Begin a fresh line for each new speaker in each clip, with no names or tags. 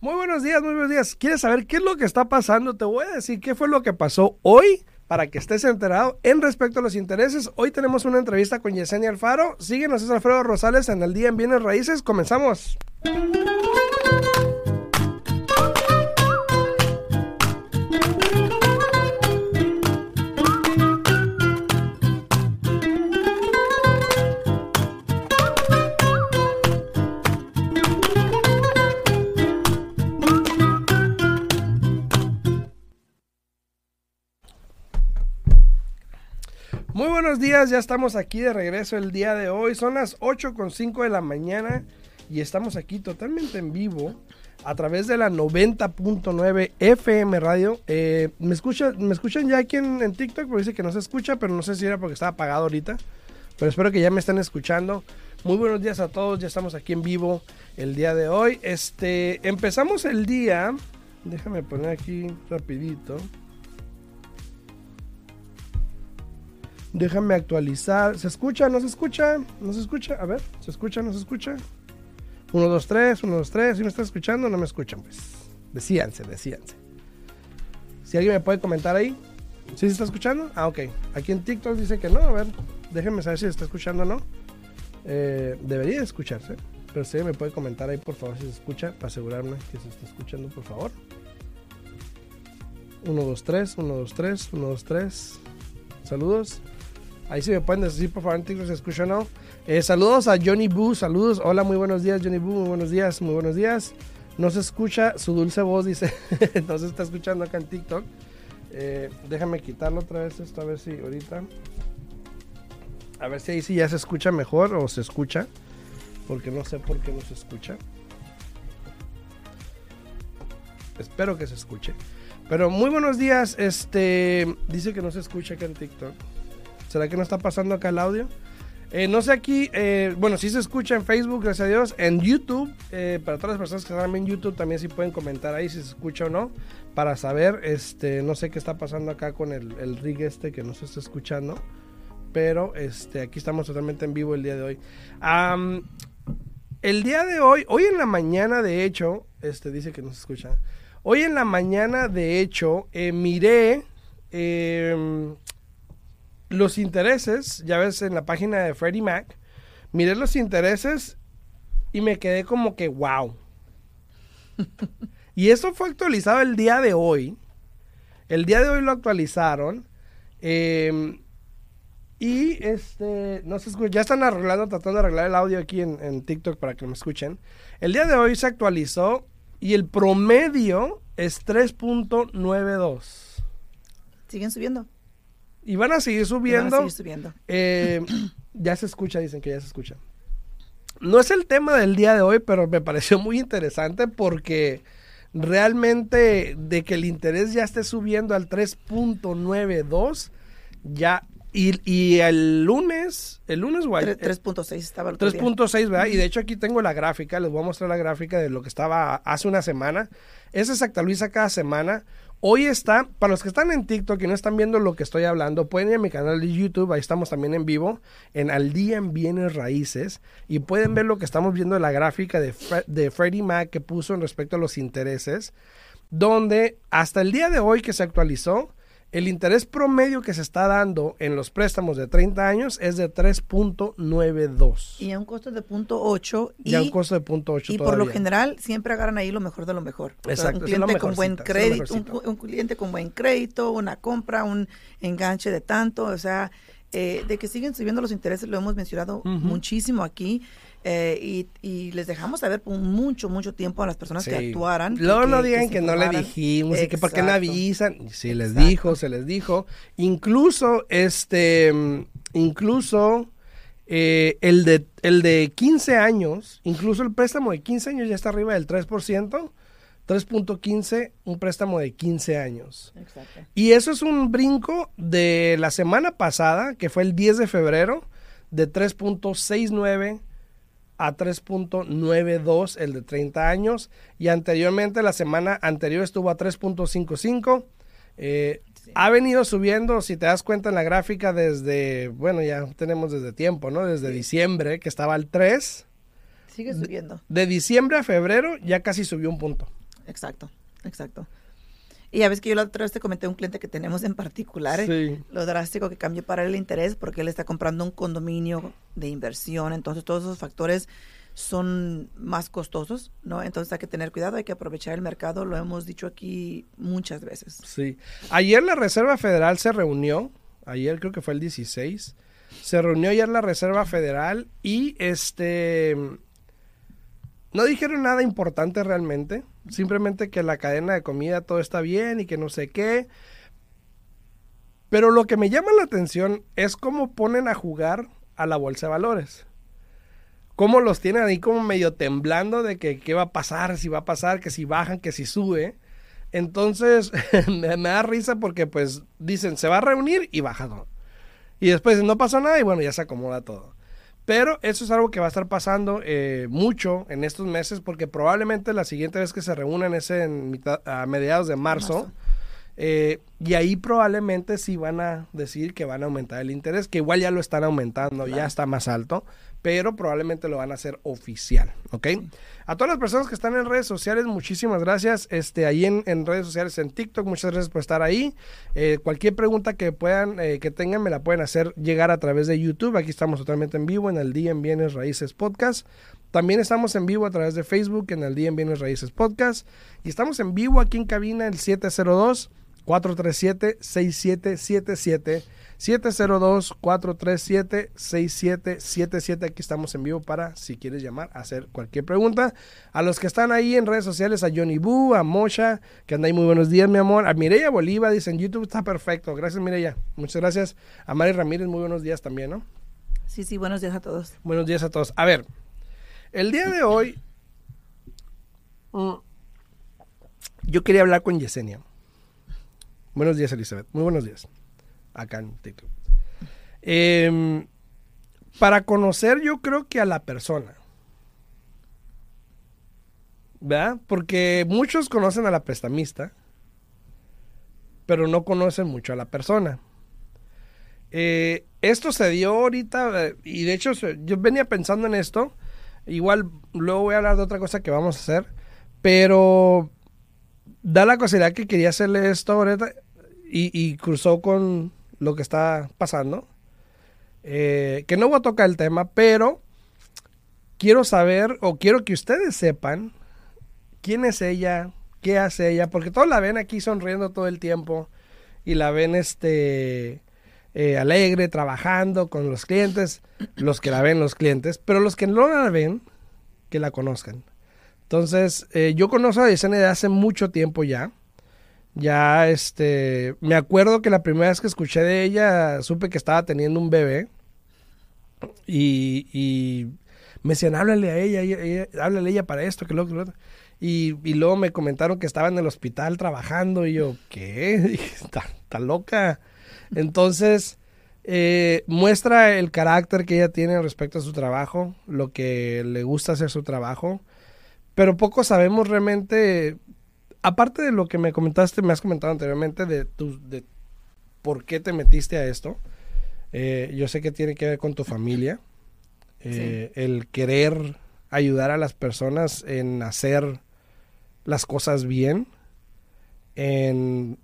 Muy buenos días, muy buenos días. ¿Quieres saber qué es lo que está pasando? Te voy a decir qué fue lo que pasó hoy para que estés enterado en respecto a los intereses. Hoy tenemos una entrevista con Yesenia Alfaro. Síguenos, es Alfredo Rosales en el día en Bienes Raíces. Comenzamos. Buenos días, ya estamos aquí de regreso el día de hoy. Son las 8 con 5 de la mañana y estamos aquí totalmente en vivo a través de la 90.9 FM radio. Eh, ¿me, escucha, ¿Me escuchan ya aquí en, TikTok? Porque dice que no se escucha, pero no sé si era porque estaba apagado ahorita. Pero espero que ya me estén escuchando. Muy buenos días a todos, ya estamos aquí en vivo el día de hoy. Este, empezamos el día, déjame poner aquí rapidito. Déjame actualizar. ¿Se escucha? ¿No se escucha? ¿No se escucha? A ver, ¿se escucha? ¿No se escucha? 1, 2, 3, 1, 2, 3. Si me está escuchando, no me escuchan, pues. Decíanse, decíanse. Si alguien me puede comentar ahí. ¿Sí se está escuchando? Ah, ok. Aquí en TikTok dice que no. A ver, déjenme saber si se está escuchando o no. Eh, debería escucharse. Pero si me puede comentar ahí, por favor, si se escucha, para asegurarme que se está escuchando, por favor. 1, 2, 3, 1, 2, 3, 1, 2, 3. Saludos. Ahí sí me pueden decir, por favor, en se escucha o no. Eh, saludos a Johnny Boo, saludos. Hola, muy buenos días, Johnny Boo, muy buenos días, muy buenos días. No se escucha su dulce voz, dice. no se está escuchando acá en TikTok. Eh, déjame quitarlo otra vez esto, a ver si ahorita. A ver si ahí sí ya se escucha mejor o se escucha. Porque no sé por qué no se escucha. Espero que se escuche. Pero muy buenos días. Este dice que no se escucha acá en TikTok. ¿Será que no está pasando acá el audio? Eh, no sé aquí, eh, bueno, sí se escucha en Facebook, gracias a Dios. En YouTube, eh, para todas las personas que están en YouTube, también sí pueden comentar ahí si se escucha o no. Para saber, este, no sé qué está pasando acá con el, rig este que no se está escuchando. Pero este, aquí estamos totalmente en vivo el día de hoy. el día de hoy, hoy en la mañana, de hecho, este dice que no se escucha. Hoy en la mañana, de hecho, miré em, los intereses, ya ves en la página de Freddie Mac, miré los intereses y me quedé como que wow. y eso fue actualizado el día de hoy. El día de hoy lo actualizaron. Em, y este, no se escucha, ya están arreglando, tratando de arreglar el audio aquí en, en, TikTok para que me escuchen. El día de hoy se actualizó y el promedio es 3.92.
Siguen subiendo.
Y van a seguir subiendo.
Van a seguir subiendo.
Eh, ya se escucha, dicen que ya se escucha. No es el tema del día de hoy, pero me pareció muy interesante porque realmente de que el interés ya esté subiendo al 3.92, ya y, y, el lunes, el lunes,
guay. 3.6 estaba
3.6, ¿verdad? Y de hecho aquí tengo la gráfica, les voy a mostrar la gráfica de lo que estaba hace una semana. Esa se actualiza cada semana. Hoy está, para los que están en TikTok y no están viendo lo que estoy hablando, pueden ir a mi canal de YouTube, ahí estamos también en vivo, en Al Día en Bienes Raíces, y pueden ver lo que estamos viendo en la gráfica de, de Freddie Mac que puso en respecto a los intereses, donde hasta el día de hoy que se actualizó, el interés promedio que se está dando en los préstamos de 30 años es de 3.92.
Y a un costo de 0.8.
Y, a un costo de 0.8
Y por lo general siempre agarran ahí lo mejor de lo mejor.
Exacto.
un cliente con buen crédito, un, cliente con buen crédito, una compra, un enganche de tanto, o sea, eh, de que siguen subiendo los intereses, lo hemos mencionado muchísimo aquí. Eh, y, les dejamos saber por mucho, mucho tiempo a las personas que actuaran.
Luego no digan que, no le dijimos y que por qué no avisan. Si les dijo, se les dijo. Incluso, este, incluso eh, el, de, el de 15 años, incluso el préstamo de 15 años ya está arriba del 3%. 3.15, un préstamo de 15 años. Exacto. Y eso es un brinco de la semana pasada, que fue el 10 de febrero, de 3.69 a 3.92 el de 30 años y anteriormente la semana anterior estuvo a 3.55. Eh, Ha venido subiendo, si te das cuenta en la gráfica, desde, bueno, ya tenemos desde tiempo, ¿no? Desde diciembre, que estaba al 3.
Sigue subiendo.
De, diciembre a febrero ya casi subió un punto.
Exacto, exacto. Y ya ves que yo la otra vez te comenté un cliente que tenemos en particular, sí. lo drástico que cambió para el interés porque él está comprando un condominio de inversión, entonces todos esos factores son más costosos, ¿no? Entonces hay que tener cuidado, hay que aprovechar el mercado, lo hemos dicho aquí muchas veces.
Sí. Ayer la Reserva Federal se reunió, ayer creo que fue el 16, se reunió ayer la Reserva Federal y este no dijeron nada importante realmente, simplemente que la cadena de comida todo está bien y que no sé qué. Pero lo que me llama la atención es cómo ponen a jugar a la bolsa de valores cómo los tienen ahí como medio temblando de que qué va a pasar, si va a pasar, que si bajan, que si sube. Entonces me, da risa porque pues dicen se va a reunir y baja todo. Y después no pasó nada y bueno, ya se acomoda todo. Pero eso es algo que va a estar pasando eh, mucho en estos meses porque probablemente la siguiente vez que se reúnan es en a mediados de marzo. Eh, y ahí probablemente sí van a decir que van a aumentar el interés, que igual ya lo están aumentando, ya está más alto pero probablemente lo van a hacer oficial, ¿ok? A todas las personas que están en redes sociales, muchísimas gracias. Este, ahí en, redes sociales, en TikTok, muchas gracias por estar ahí. Eh, cualquier pregunta que puedan, eh, que tengan, me la pueden hacer llegar a través de YouTube. Aquí estamos totalmente en vivo en el Día en Bienes Raíces Podcast. También estamos en vivo a través de Facebook en el Día en Bienes Raíces Podcast. Y estamos en vivo aquí en cabina el 702 437 6777 702-437-6777. Aquí estamos en vivo para, si quieres llamar, hacer cualquier pregunta. A los que están ahí en redes sociales, a Johnny Boo, a Mosha, que anda ahí muy buenos días, mi amor. A Mireya Bolívar, dicen YouTube está perfecto. Gracias, Mireya. Muchas gracias. A Mari Ramírez, muy buenos días también, ¿no?
Sí, sí, buenos días a todos.
Buenos días a todos. A ver, el día de hoy, mm, yo quería hablar con Yesenia. Buenos días, Elizabeth. Muy buenos días acá en TikTok. Em, para conocer yo creo que a la persona. ¿Verdad? Porque muchos conocen a la prestamista, pero no conocen mucho a la persona. Eh, esto se dio ahorita, eh, y de hecho yo venía pensando en esto, igual luego voy a hablar de otra cosa que vamos a hacer, pero da la casualidad que quería hacerle esto ahorita y cruzó con lo que está pasando. Eh, que no voy a tocar el tema, pero quiero saber o quiero que ustedes sepan quién es ella, qué hace ella, porque todos la ven aquí sonriendo todo el tiempo y la ven este eh, alegre, trabajando con los clientes, los que la ven los clientes, pero los que no la ven, que la conozcan. Entonces, eh, yo conozco a Yesenia de hace mucho tiempo ya. Ya, este, me acuerdo que la primera vez que escuché de ella, supe que estaba teniendo un bebé. Y, y me decían, háblale a ella, háblale a ella para esto, que lo que lo. Y, y, luego me comentaron que estaba en el hospital trabajando y yo, ¿qué? Está, loca. Entonces, eh, muestra el carácter que ella tiene respecto a su trabajo, lo que le gusta hacer su trabajo, pero poco sabemos realmente aparte de lo que me comentaste, me has comentado anteriormente de, tu, de por qué te metiste a esto, eh, yo sé que tiene que ver con tu familia, eh, el querer ayudar a las personas en hacer las cosas bien, en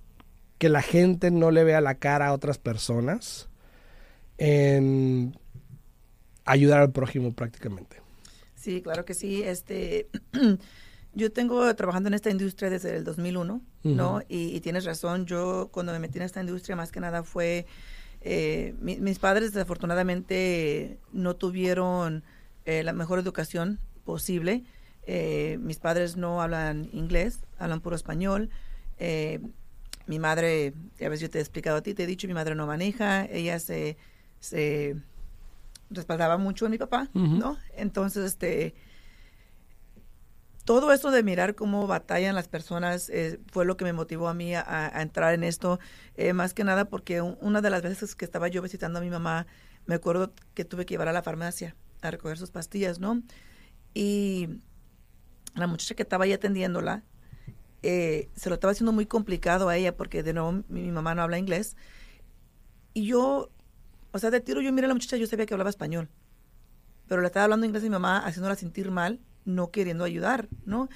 que la gente no le vea la cara a otras personas, en ayudar al prójimo prácticamente.
Sí, claro que sí. Este Yo tengo trabajando en esta industria desde el 2001, ¿no? Y, tienes razón, yo cuando me metí en esta industria más que nada fue, eh, mis padres desafortunadamente no tuvieron eh, la mejor educación posible. Eh, mis padres no hablan inglés, hablan puro español. mi madre, a veces yo te he explicado a ti, te he dicho, mi madre no maneja, ella se, se respaldaba mucho en mi papá, ¿no? Entonces, este todo esto de mirar cómo batallan las personas eh, fue lo que me motivó a mí a, entrar en esto, eh, más que nada porque una de las veces que estaba yo visitando a mi mamá, me acuerdo que tuve que llevar a la farmacia a recoger sus pastillas, ¿no? Y la muchacha que estaba ahí atendiéndola, eh, se lo estaba haciendo muy complicado a ella porque de nuevo mi, mamá no habla inglés. Y yo, o sea, de tiro yo miré a la muchacha, yo sabía que hablaba español, pero le estaba hablando inglés a mi mamá, haciéndola sentir mal, no queriendo ayudar, ¿no?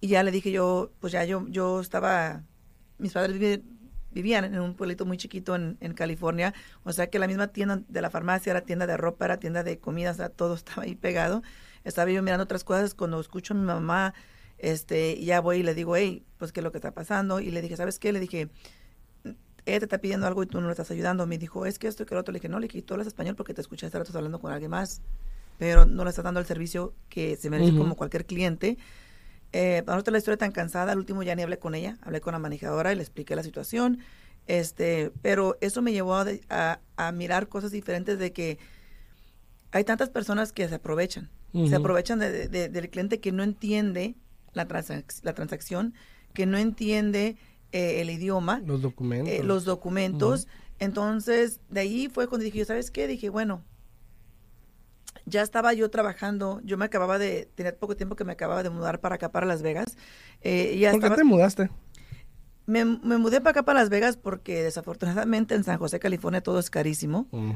Y ya le dije yo, pues ya yo, yo estaba, mis padres vivían en un pueblito muy chiquito en, en, California, o sea que la misma tienda de la farmacia era tienda de ropa, era tienda de comida, o sea, todo estaba ahí pegado. Estaba yo mirando otras cosas cuando escucho a mi mamá este, ya voy y le digo, hey, pues qué es lo que está pasando. Y le dije, ¿sabes qué? Le dije, ella te está pidiendo algo y tú no le estás ayudando. Me dijo, es que esto y que lo otro. Le dije, no, le dije, tú hablas español porque te escuché hace rato hablando con alguien más, pero no le estás dando el servicio que se merece como cualquier cliente. Eh, para nosotros la historia tan cansada, al último ya ni hablé con ella, hablé con la manejadora y le expliqué la situación. Este, pero eso me llevó a, a, mirar cosas diferentes de que hay tantas personas que se aprovechan. Se aprovechan de, del cliente que no entiende la, la transacción, que no entiende eh, el idioma.
Los documentos.
Eh, los documentos. Entonces, de ahí fue cuando dije, ¿sabes qué? Dije, bueno, ya estaba yo trabajando, yo me acababa de, tener poco tiempo que me acababa de mudar para acá, para Las Vegas.
Eh, ya ¿Por qué te mudaste?
Me, mudé para acá, para Las Vegas, porque desafortunadamente en San José, California, todo es carísimo. Mm.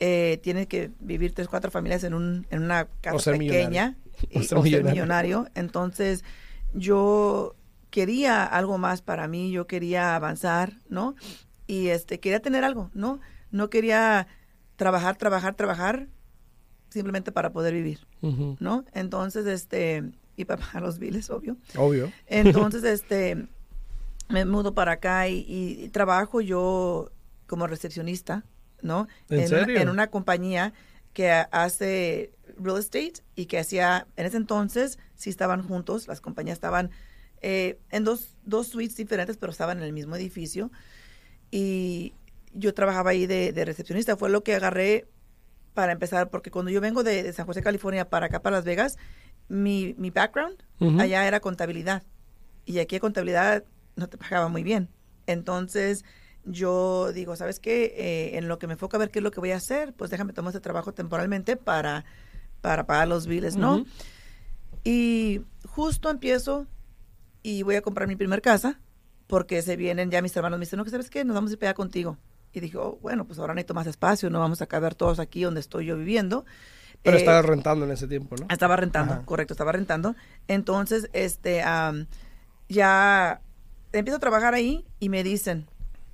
Eh, tiene que vivir tres, cuatro familias en, un, en una casa pequeña o ser, millonario. Entonces, yo quería algo más para mí, yo quería avanzar, ¿no? Y este, quería tener algo, ¿no? No quería trabajar, trabajar, trabajar simplemente para poder vivir, ¿no? Entonces, este, y para pagar los biles, obvio.
Obvio.
Entonces, este, me mudo para acá y, trabajo yo como recepcionista, ¿no? en una compañía que hace real estate y que hacía, en ese entonces, sí estaban juntos, las compañías estaban eh, en dos, dos suites diferentes, pero estaban en el mismo edificio. Y yo trabajaba ahí de, recepcionista, fue lo que agarré para empezar, porque cuando yo vengo de, San José, California, para acá, para Las Vegas, mi, mi background allá era contabilidad. Y aquí contabilidad no te pagaba muy bien. Entonces, yo digo, ¿sabes qué? Eh, en lo que me enfoca a ver qué es lo que voy a hacer, pues déjame tomar este trabajo temporalmente para, para pagar los biles, ¿no? Y justo empiezo y voy a comprar mi primer casa porque se vienen ya mis hermanos me dicen, no, ¿sabes qué? Nos vamos a ir para contigo. Y dije, oh, bueno, pues ahora necesito más espacio, no vamos a caber todos aquí donde estoy yo viviendo.
Pero estaba eh, rentando en ese tiempo, ¿no?
Estaba rentando, correcto, estaba rentando. Entonces, este, ya empiezo a trabajar ahí y me dicen,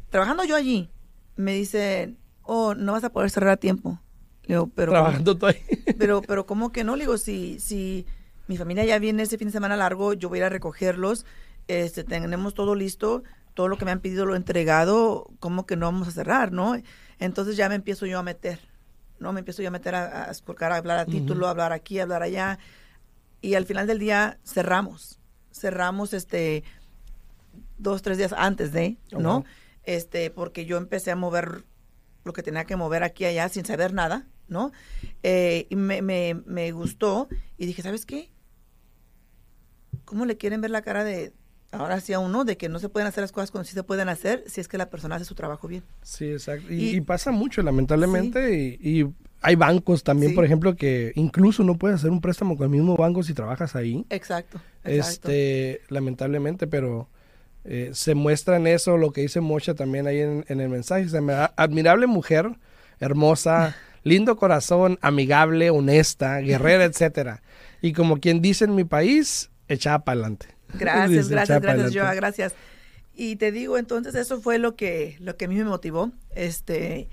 trabajando yo allí, me dice, oh, no vas a poder cerrar a tiempo. Le digo, pero...
Trabajando tú ahí.
Pero, pero, ¿cómo que no? Le digo, si, si mi familia ya viene ese fin de semana largo, yo voy a ir a recogerlos, este, tenemos todo listo, todo lo que me han pedido lo he entregado, ¿cómo que no vamos a cerrar, no? Entonces ya me empiezo yo a meter, ¿no? Me empiezo yo a meter a, a, a hablar a título, a hablar aquí, a hablar allá. Y al final del día cerramos. Cerramos este dos, tres días antes de, ¿no? este, porque yo empecé a mover lo que tenía que mover aquí y allá sin saber nada, ¿no? Eh, y me, me, me gustó y dije, ¿sabes qué? ¿Cómo le quieren ver la cara de, ahora sí a uno de que no se pueden hacer las cosas cuando sí se pueden hacer si es que la persona hace su trabajo bien.
Sí, exacto. Y, pasa mucho, lamentablemente. Y, hay bancos también, por ejemplo, que incluso no puedes hacer un préstamo con el mismo banco si trabajas ahí.
Exacto.
exacto. Este, lamentablemente, pero eh, se muestra en eso lo que dice Mocha también ahí en, el mensaje. admirable mujer, hermosa, lindo corazón, amigable, honesta, guerrera, etcétera. Y como quien dice en mi país, echada para adelante.
Gracias, gracias, gracias, Joa, gracias. Y te digo, entonces eso fue lo que, lo que a mí me motivó, este,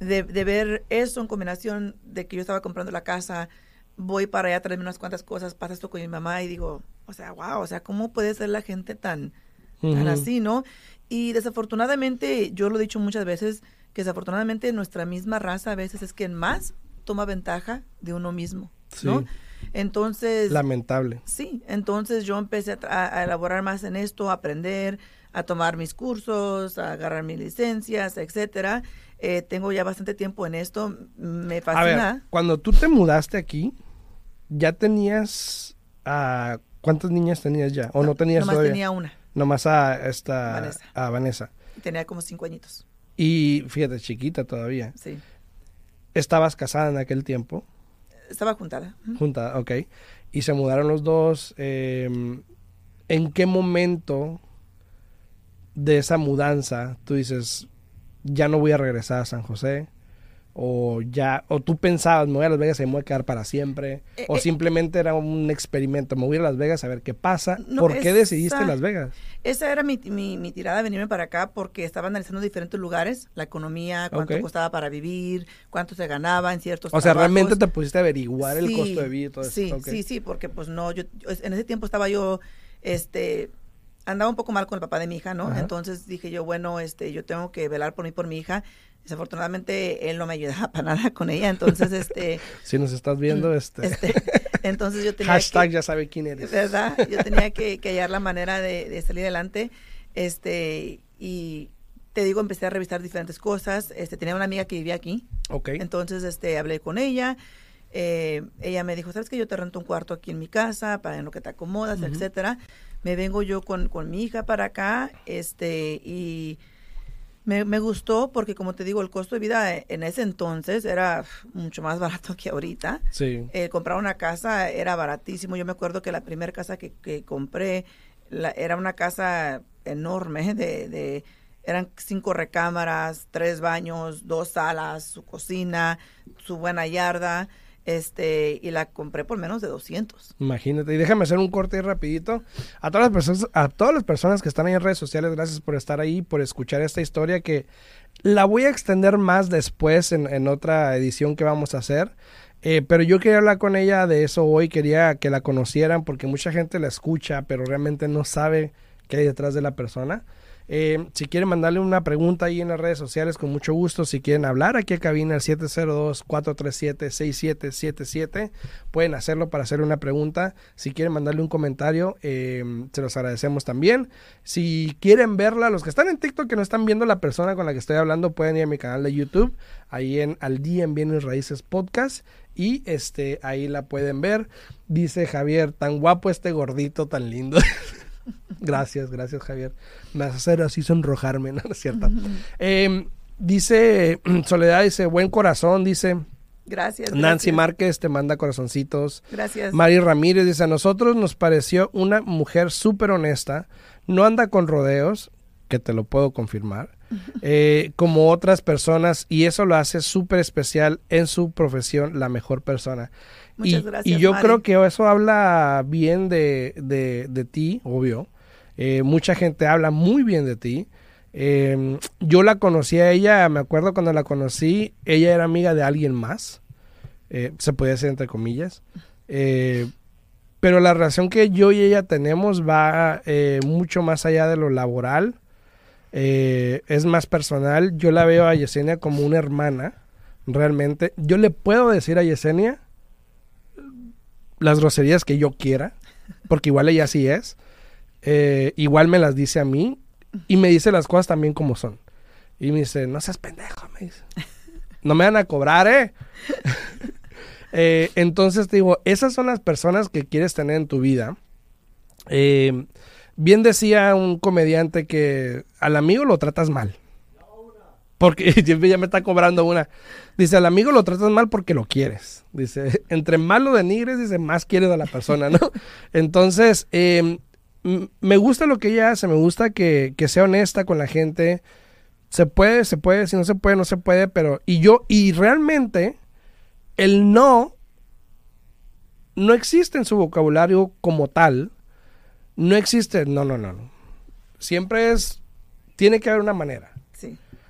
de, de ver eso en combinación de que yo estaba comprando la casa, voy para allá a traerme unas cuantas cosas, pasa esto con mi mamá y digo, o sea, wow, o sea, ¿cómo puede ser la gente tan, así, ¿no? Y desafortunadamente, yo lo he dicho muchas veces, que desafortunadamente nuestra misma raza a veces es quien más toma ventaja de uno mismo, ¿no? Entonces...
Lamentable.
Sí, entonces yo empecé a, elaborar más en esto, a aprender, a tomar mis cursos, a agarrar mis licencias, etcétera. Eh, tengo ya bastante tiempo en esto, me fascina.
A ver, cuando tú te mudaste aquí, ¿ya tenías... Uh, ¿Cuántas niñas tenías ya? ¿O no, tenías
nomás tenía una.
Nomás a esta Vanessa. a Vanessa.
Tenía como cinco añitos.
Y fíjate, chiquita todavía.
Sí.
¿Estabas casada en aquel tiempo?
Estaba juntada.
Juntada, ok. Y se mudaron los dos. Em, ¿en qué momento de esa mudanza tú dices, ya no voy a regresar a San José? O ya o tú pensabas me voy a Las Vegas y me voy a quedar para siempre eh, o eh, simplemente era un experimento me voy a Las Vegas a ver qué pasa ¿por qué decidiste Las Vegas?
esa era mi, mi, tirada venirme para acá porque estaba analizando diferentes lugares la economía cuánto costaba para vivir cuánto se ganaba en ciertos
o sea realmente te pusiste a averiguar el costo de vida y todo
sí,
eso
sí sí porque pues no yo en ese tiempo estaba yo este andaba un poco mal con el papá de mi hija, ¿no? Entonces dije yo, bueno, este, yo tengo que velar por mí, por mi hija. Desafortunadamente él no me ayudaba para nada con ella, entonces este.
si nos estás viendo, este. este
entonces yo tenía
Hashtag ya sabe quién eres.
¿Verdad? Yo tenía que, hallar la manera de, salir adelante, este, y te digo, empecé a revisar diferentes cosas. Este, tenía una amiga que vivía aquí.
Ok.
Entonces, este, hablé con ella. Eh, ella me dijo, ¿sabes que yo te rento un cuarto aquí en mi casa para en lo que te acomodas, etcétera? me vengo yo con, mi hija para acá, este, y me, gustó porque, como te digo, el costo de vida en ese entonces era mucho más barato que ahorita.
Sí.
Eh, comprar una casa era baratísimo. Yo me acuerdo que la primera casa que, compré era una casa enorme de, de eran cinco recámaras, tres baños, dos salas, su cocina, su buena yarda este y la compré por menos de 200.
Imagínate, y déjame hacer un corte ahí rapidito. A todas las personas a todas las personas que están ahí en redes sociales, gracias por estar ahí, por escuchar esta historia que la voy a extender más después en, otra edición que vamos a hacer. Eh, pero yo quería hablar con ella de eso hoy, quería que la conocieran porque mucha gente la escucha, pero realmente no sabe qué hay detrás de la persona. Eh, si quieren mandarle una pregunta ahí en las redes sociales, con mucho gusto. Si quieren hablar aquí a cabina al 702-437-6777, pueden hacerlo para hacerle una pregunta. Si quieren mandarle un comentario, eh, se los agradecemos también. Si quieren verla, los que están en TikTok que no están viendo la persona con la que estoy hablando, pueden ir a mi canal de YouTube, ahí en Al Día en Bienes Raíces Podcast. Y este, ahí la pueden ver. Dice Javier, tan guapo este gordito, tan lindo. Gracias, gracias Javier. Me vas a hacer así sonrojarme, ¿no, es cierto? Em, dice Soledad, dice, buen corazón, dice.
Gracias.
Nancy Márquez te manda corazoncitos.
Gracias.
Mari Ramírez dice, a nosotros nos pareció una mujer súper honesta, no anda con rodeos, que te lo puedo confirmar, eh, como otras personas, y eso lo hace súper especial en su profesión, la mejor persona.
Muchas
y,
gracias.
Y yo creo que eso habla bien de, de, ti, obvio. Eh, mucha gente habla muy bien de ti. Em, yo la conocí a ella, me acuerdo cuando la conocí, ella era amiga de alguien más, eh, se podía decir entre comillas. Pero la relación que yo y ella tenemos va mucho más allá de lo laboral, es más personal. Yo la veo a Yesenia como una hermana, realmente. Yo le puedo decir a Yesenia las groserías que yo quiera, porque igual ella sí es. Eh, igual me las dice a mí y me dice las cosas también como son. Y me dice, no seas pendejo, me dice. No me van a cobrar, ¿eh? eh entonces te digo, esas son las personas que quieres tener en tu vida. Eh, bien decía un comediante que al amigo lo tratas mal. Porque ya me está cobrando una. Dice, al amigo lo tratas mal porque lo quieres. Dice, entre malo de denigres, dice, más quieres a la persona, ¿no? Entonces, em, me gusta lo que ella hace, me gusta que, que, sea honesta con la gente. Se puede, se puede, si no se puede, no se puede, pero... Y yo, y realmente, el no no existe en su vocabulario como tal. No existe, no, no, no. Siempre es, tiene que haber una manera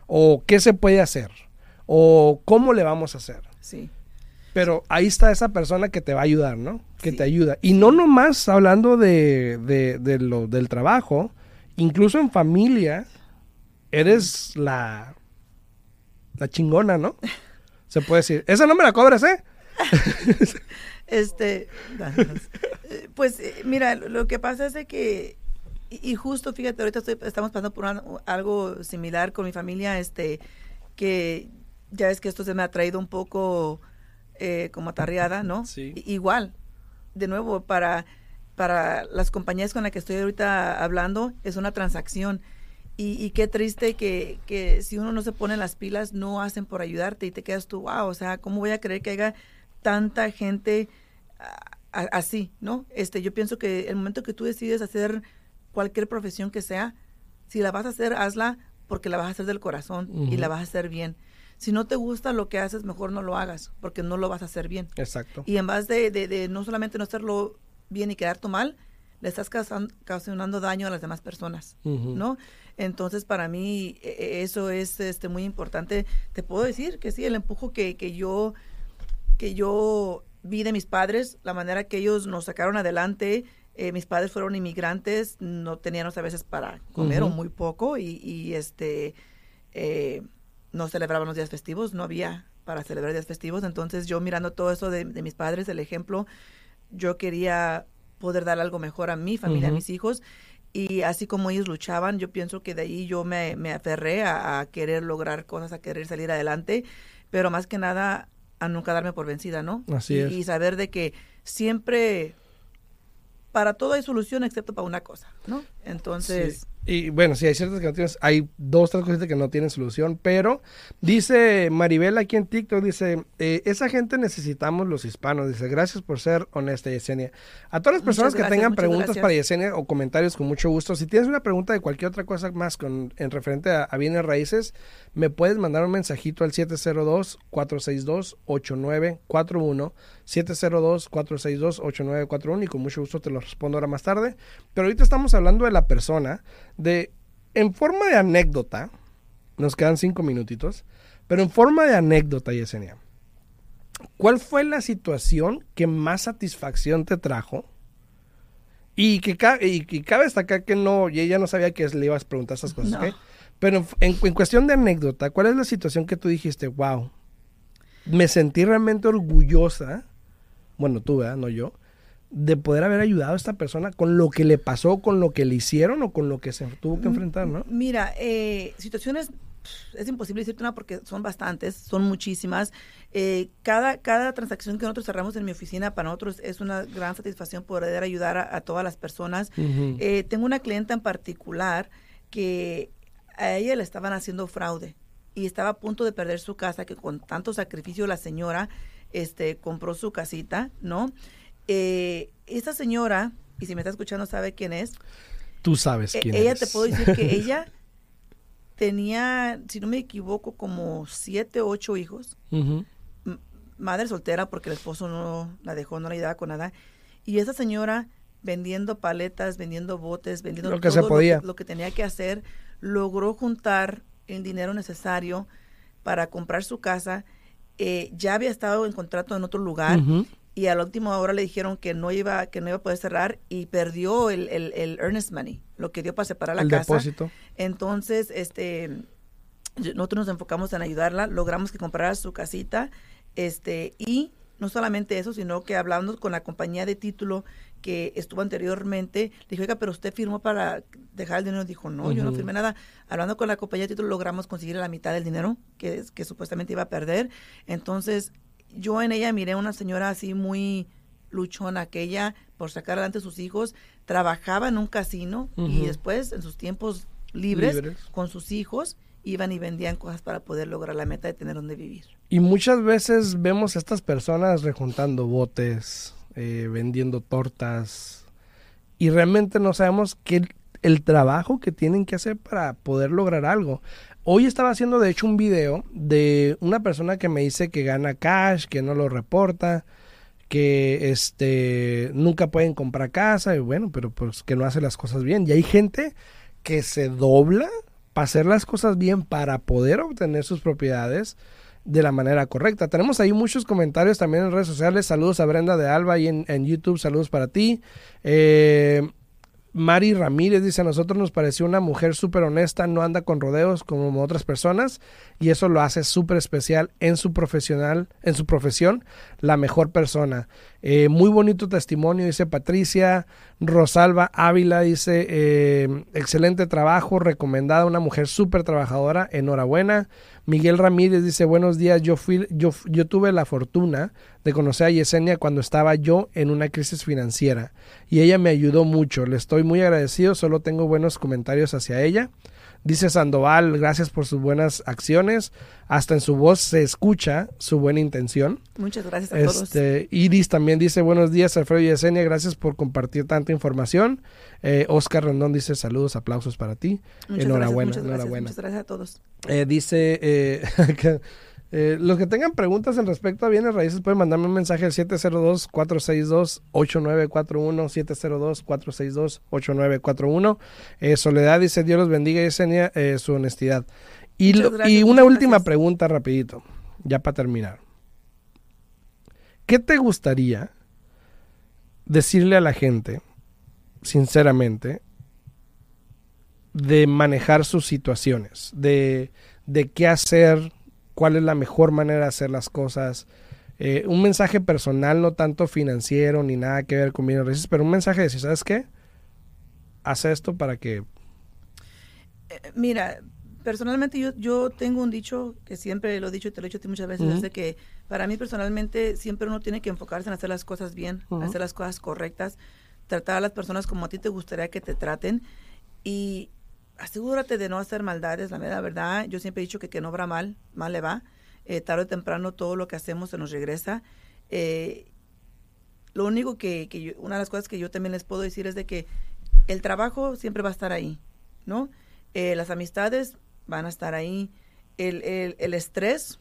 o qué se puede hacer, o cómo le vamos a hacer.
Sí.
Pero ahí está esa persona que te va a ayudar, ¿no? Que te ayuda. Y no nomás hablando de, de, lo, del trabajo, incluso en familia, eres la, la chingona, ¿no? Se puede decir. Esa no me la cobras, ¿eh?
este, eh, pues eh, mira, lo que pasa es de que y, justo, fíjate, ahorita estamos pasando por algo similar con mi familia, este, que ya es que esto se me ha traído un poco eh, como atarreada, ¿no?
Sí.
Igual, de nuevo, para, para las compañías con las que estoy ahorita hablando, es una transacción. Y, qué triste que, que, si uno no se pone las pilas, no hacen por ayudarte y te quedas tú, wow, o sea, ¿cómo voy a creer que haya tanta gente así, ¿no? Este, yo pienso que el momento que tú decides hacer cualquier profesión que sea, si la vas a hacer, hazla porque la vas a hacer del corazón y la vas a hacer bien. Si no te gusta lo que haces, mejor no lo hagas, porque no lo vas a hacer bien.
Exacto.
Y en vez de, de, no solamente no hacerlo bien y quedarte mal, le estás causando daño a las demás personas, ¿no? Entonces, para mí, e, e, eso es este, muy importante. Te puedo decir que sí, el empujo que, que yo que yo vi de mis padres, la manera que ellos nos sacaron adelante. Eh, mis padres fueron inmigrantes, no teníamos a veces para comer o muy poco y, este eh, no celebraban los días festivos, no había para celebrar días festivos. Entonces yo mirando todo eso de, mis padres, el ejemplo, yo quería poder dar algo mejor a mi familia, a mis hijos. Y así como ellos luchaban, yo pienso que de ahí yo me, me aferré a, a, querer lograr cosas, a querer salir adelante, pero más que nada a nunca darme por vencida, ¿no?
Así es.
Y saber de que siempre, para todo hay solución excepto para una cosa, ¿no? Entonces...
Y bueno, sí, hay ciertas tienes, hay dos, tres cositas que no tienen solución, pero dice Maribel aquí en TikTok, dice, eh, esa gente necesitamos los hispanos, dice, gracias por ser honesta, Yesenia. A todas las personas que tengan preguntas para Yesenia o comentarios, con mucho gusto, si tienes una pregunta de cualquier otra cosa más con, en referente a, bienes raíces, me puedes mandar un mensajito al 702-462-8941, 702-462-8941 y con mucho gusto te lo respondo ahora más tarde. Pero ahorita estamos hablando de la persona de, en forma de anécdota, nos quedan cinco minutitos, pero en forma de anécdota, Yesenia, ¿cuál fue la situación que más satisfacción te trajo? Y que, y, cabe destacar que no, y ella no sabía que le ibas a preguntar esas cosas, Pero en, en, cuestión de anécdota, ¿cuál es la situación que tú dijiste, wow, me sentí realmente orgullosa, bueno, tú, ¿verdad? No yo, de poder haber ayudado a esta persona con lo que le pasó, con lo que le hicieron o con lo que se tuvo que enfrentar, ¿no?
Mira, eh, situaciones es imposible decirte una porque son bastantes, son muchísimas. Eh, cada, cada transacción que nosotros cerramos en mi oficina para nosotros es una gran satisfacción poder ayudar a, todas las personas. Eh, tengo una clienta en particular que a ella le estaban haciendo fraude y estaba a punto de perder su casa, que con tanto sacrificio la señora este, compró su casita, ¿no? Eh, esta señora, y si me está escuchando sabe quién es.
Tú sabes
e,
quién
ella
es.
te puedo decir que ella tenía, si no me equivoco, como siete, ocho hijos. Madre soltera porque el esposo no la dejó, no la ayudaba con nada. Y esa señora vendiendo paletas, vendiendo botes, vendiendo
lo que se podía.
Lo, que, tenía que hacer, logró juntar el dinero necesario para comprar su casa. Eh, ya había estado en contrato en otro lugar y a la última hora le dijeron que no iba que no iba a poder cerrar y perdió el, el, earnest money, lo que dio para separar la
el
casa.
Depósito.
Entonces, este nosotros nos enfocamos en ayudarla, logramos que comprara su casita, este y no solamente eso, sino que hablando con la compañía de título que estuvo anteriormente, le dije, oiga, pero usted firmó para dejar el dinero. Dijo, no, yo no firmé nada. Hablando con la compañía de título, logramos conseguir la mitad del dinero que, que supuestamente iba a perder. Entonces, yo en ella miré una señora así muy luchona, aquella por sacar adelante a sus hijos, trabajaba en un casino y después en sus tiempos libres, con sus hijos iban y vendían cosas para poder lograr la meta de tener donde vivir.
Y muchas veces vemos a estas personas rejuntando botes, eh, vendiendo tortas, y realmente no sabemos qué el trabajo que tienen que hacer para poder lograr algo. Hoy estaba haciendo de hecho un video de una persona que me dice que gana cash, que no lo reporta, que este nunca pueden comprar casa, y bueno, pero pues que no hace las cosas bien. Y hay gente que se dobla para hacer las cosas bien para poder obtener sus propiedades de la manera correcta. Tenemos ahí muchos comentarios también en redes sociales. Saludos a Brenda de Alba y en, en YouTube. Saludos para ti. Eh, Mari Ramírez dice, a nosotros nos pareció una mujer súper honesta, no anda con rodeos como otras personas y eso lo hace súper especial en su profesional, en su profesión, la mejor persona. Eh, muy bonito testimonio, dice Patricia. Rosalba Ávila dice, eh, excelente trabajo, recomendada, una mujer súper trabajadora, enhorabuena. Miguel Ramírez dice, buenos días, yo, fui, yo, yo tuve la fortuna de conocer a Yesenia cuando estaba yo en una crisis financiera y ella me ayudó mucho, le estoy muy agradecido, solo tengo buenos comentarios hacia ella. Dice Sandoval, gracias por sus buenas acciones. Hasta en su voz se escucha su buena intención.
Muchas gracias a este,
todos. Iris también dice, buenos días, Alfredo y Yesenia, gracias por compartir tanta información. Eh, Oscar Rendón dice, saludos, aplausos para ti. enhorabuena,
gracias, muchas
enhorabuena.
Gracias, muchas gracias a todos.
Eh, dice eh, eh, los que tengan preguntas en respecto a bienes raíces pueden mandarme un mensaje al 702-462-8941, 702-462-8941. Eh, Soledad dice, Dios los bendiga y Yesenia eh, su honestidad. Y, y una última pregunta rapidito, ya para terminar. ¿Qué te gustaría decirle a la gente, sinceramente, de manejar sus situaciones, de, de qué hacer cuál es la mejor manera de hacer las cosas. Eh, un mensaje personal, no tanto financiero ni nada que ver con bienes raíces, pero un mensaje de decir, ¿sabes qué? Haz esto para que...
Eh, mira, personalmente yo, yo tengo un dicho que siempre lo he dicho y te lo he dicho muchas veces, es de que para mí personalmente siempre uno tiene que enfocarse en hacer las cosas bien, hacer las cosas correctas, tratar a las personas como a ti te gustaría que te traten y asegúrate de no hacer maldades, la verdad, yo siempre he dicho que que no obra mal, mal le va, eh, tarde o temprano todo lo que hacemos se nos regresa. Eh, lo único que, que una de las cosas que yo también les puedo decir es de que el trabajo siempre va a estar ahí, ¿no? Eh, las amistades van a estar ahí, el, el, el estrés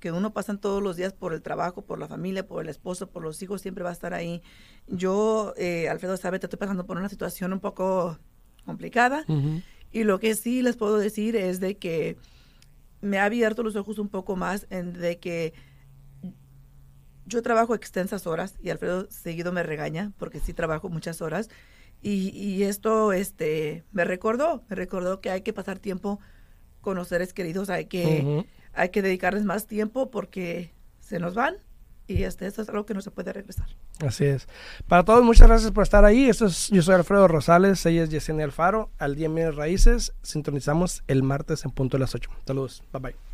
que uno pasa todos los días por el trabajo, por la familia, por el esposo, por los hijos, siempre va a estar ahí. Yo, Alfredo, sabe, te estoy pasando por una situación un poco complicada. Y lo que sí les puedo decir es de que me ha abierto los ojos un poco más en de que yo trabajo extensas horas y Alfredo seguido me regaña porque sí trabajo muchas horas. Y, y esto este me recordó, me recordó que hay que pasar tiempo con los seres queridos, hay que, hay que dedicarles más tiempo porque se nos van y este, esto es algo que no se puede regresar.
Así es. Para todos, muchas gracias por estar ahí. Esto es, yo soy Alfredo Rosales, ella es Yesenia Alfaro. Al Día Raíces, sintonizamos el martes en punto de las 8. Saludos, bye bye.